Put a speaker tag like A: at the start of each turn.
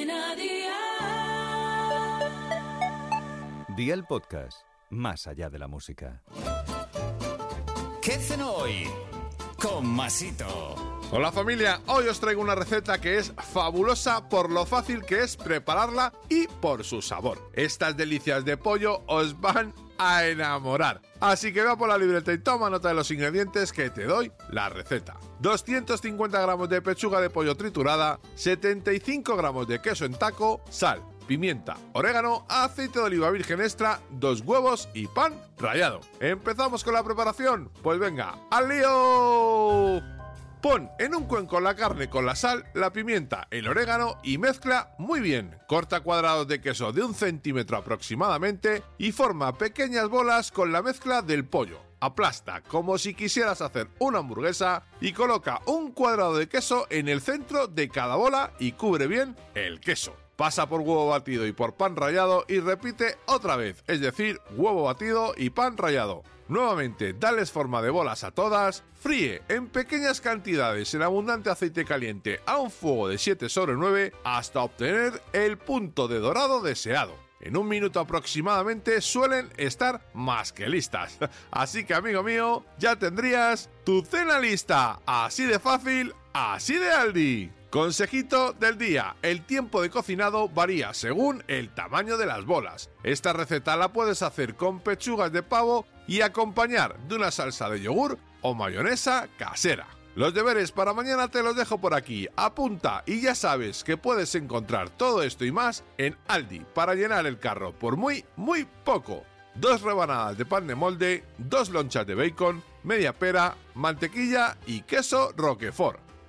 A: Cadena Dial.
B: Día el podcast, más allá de la música.
C: ¿Qué cenó hoy? Con Masito.
D: Hola familia, hoy os traigo una receta que es fabulosa por lo fácil que es prepararla y por su sabor. Estas delicias de pollo os van a enamorar. Así que va por la libreta y toma nota de los ingredientes que te doy la receta. 250 gramos de pechuga de pollo triturada, 75 gramos de queso en taco, sal, pimienta, orégano, aceite de oliva virgen extra, dos huevos y pan rallado. ¿Empezamos con la preparación? Pues venga, ¡al lío! Pon en un cuenco la carne con la sal, la pimienta, el orégano y mezcla muy bien. Corta cuadrados de queso de un centímetro aproximadamente y forma pequeñas bolas con la mezcla del pollo. Aplasta como si quisieras hacer una hamburguesa y coloca un cuadrado de queso en el centro de cada bola y cubre bien el queso. Pasa por huevo batido y por pan rallado y repite otra vez, es decir, huevo batido y pan rallado. Nuevamente, dales forma de bolas a todas, fríe en pequeñas cantidades en abundante aceite caliente a un fuego de 7 sobre 9 hasta obtener el punto de dorado deseado. En un minuto aproximadamente suelen estar más que listas. Así que amigo mío, ya tendrías tu cena lista. Así de fácil, así de Aldi. Consejito del día, el tiempo de cocinado varía según el tamaño de las bolas. Esta receta la puedes hacer con pechugas de pavo y acompañar de una salsa de yogur o mayonesa casera. Los deberes para mañana te los dejo por aquí. Apunta y ya sabes que puedes encontrar todo esto y más en Aldi para llenar el carro por muy, muy poco. Dos rebanadas de pan de molde, dos lonchas de bacon, media pera, mantequilla y queso roquefort.